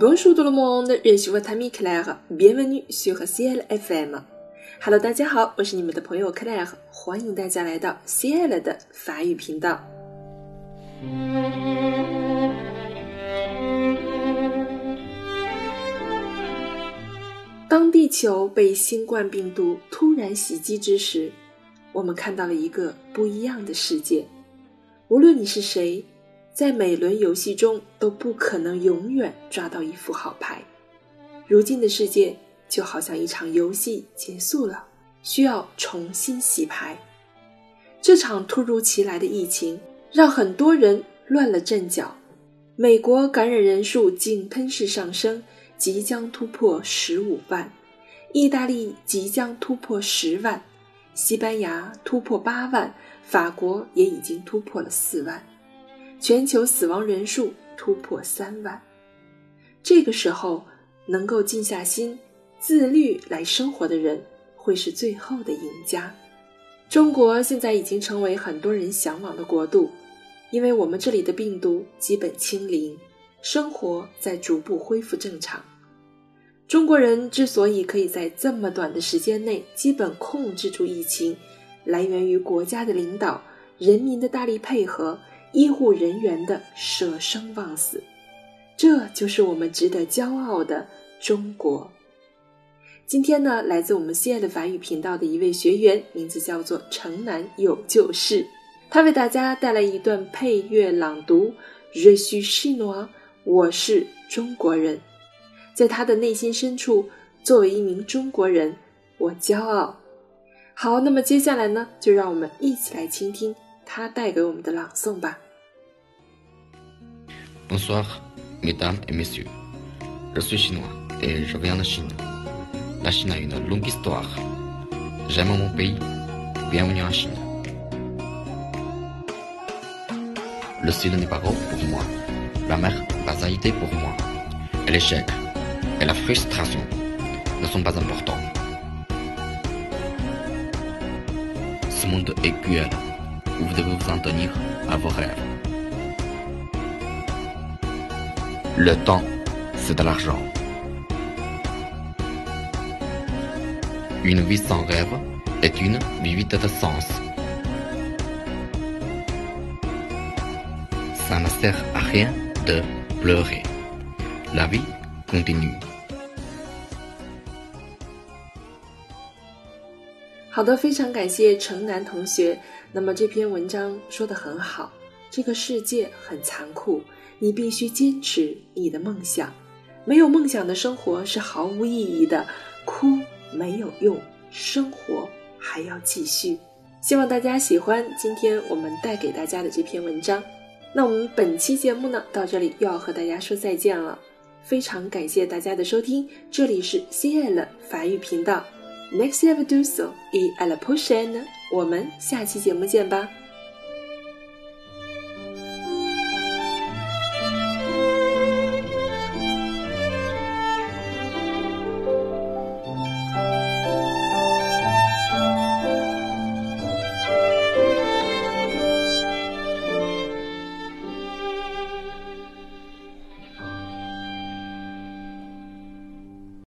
Bonjour tout le monde, je suis votre ami Claire. Bienvenue sur Ciel FM. Hello，大家好，我是你们的朋友 Claire，欢迎大家来到 Ciel 的法语频道。当地球被新冠病毒突然袭击之时，我们看到了一个不一样的世界。无论你是谁。在每轮游戏中都不可能永远抓到一副好牌。如今的世界就好像一场游戏结束了，需要重新洗牌。这场突如其来的疫情让很多人乱了阵脚。美国感染人数井喷式上升，即将突破十五万；意大利即将突破十万；西班牙突破八万；法国也已经突破了四万。全球死亡人数突破三万，这个时候能够静下心、自律来生活的人，会是最后的赢家。中国现在已经成为很多人向往的国度，因为我们这里的病毒基本清零，生活在逐步恢复正常。中国人之所以可以在这么短的时间内基本控制住疫情，来源于国家的领导、人民的大力配合。医护人员的舍生忘死，这就是我们值得骄傲的中国。今天呢，来自我们心爱的法语频道的一位学员，名字叫做城南有旧事，他为大家带来一段配乐朗读：“Je suis chinois，我是中国人。”在他的内心深处，作为一名中国人，我骄傲。好，那么接下来呢，就让我们一起来倾听他带给我们的朗诵吧。Bonsoir, mesdames et messieurs. Je suis chinois et je viens de Chine. La Chine a une longue histoire. J'aime mon pays. Bienvenue en Chine. Le ciel n'est pas gros pour moi. La mer pas été pour moi. Et l'échec et la frustration ne sont pas importants. Ce monde est cruel. Vous devez vous en tenir à vos rêves. Le temps, c'est de l'argent. Une vie sans rêve est une vie de sens. Ça ne sert à rien de pleurer. La vie continue. 好的，非常感谢城南同学。那么这篇文章说的很好，这个世界很残酷。你必须坚持你的梦想，没有梦想的生活是毫无意义的，哭没有用，生活还要继续。希望大家喜欢今天我们带给大家的这篇文章。那我们本期节目呢，到这里又要和大家说再见了，非常感谢大家的收听，这里是 C L 法语频道，Next ever do so, e a la prochaine，我们下期节目见吧。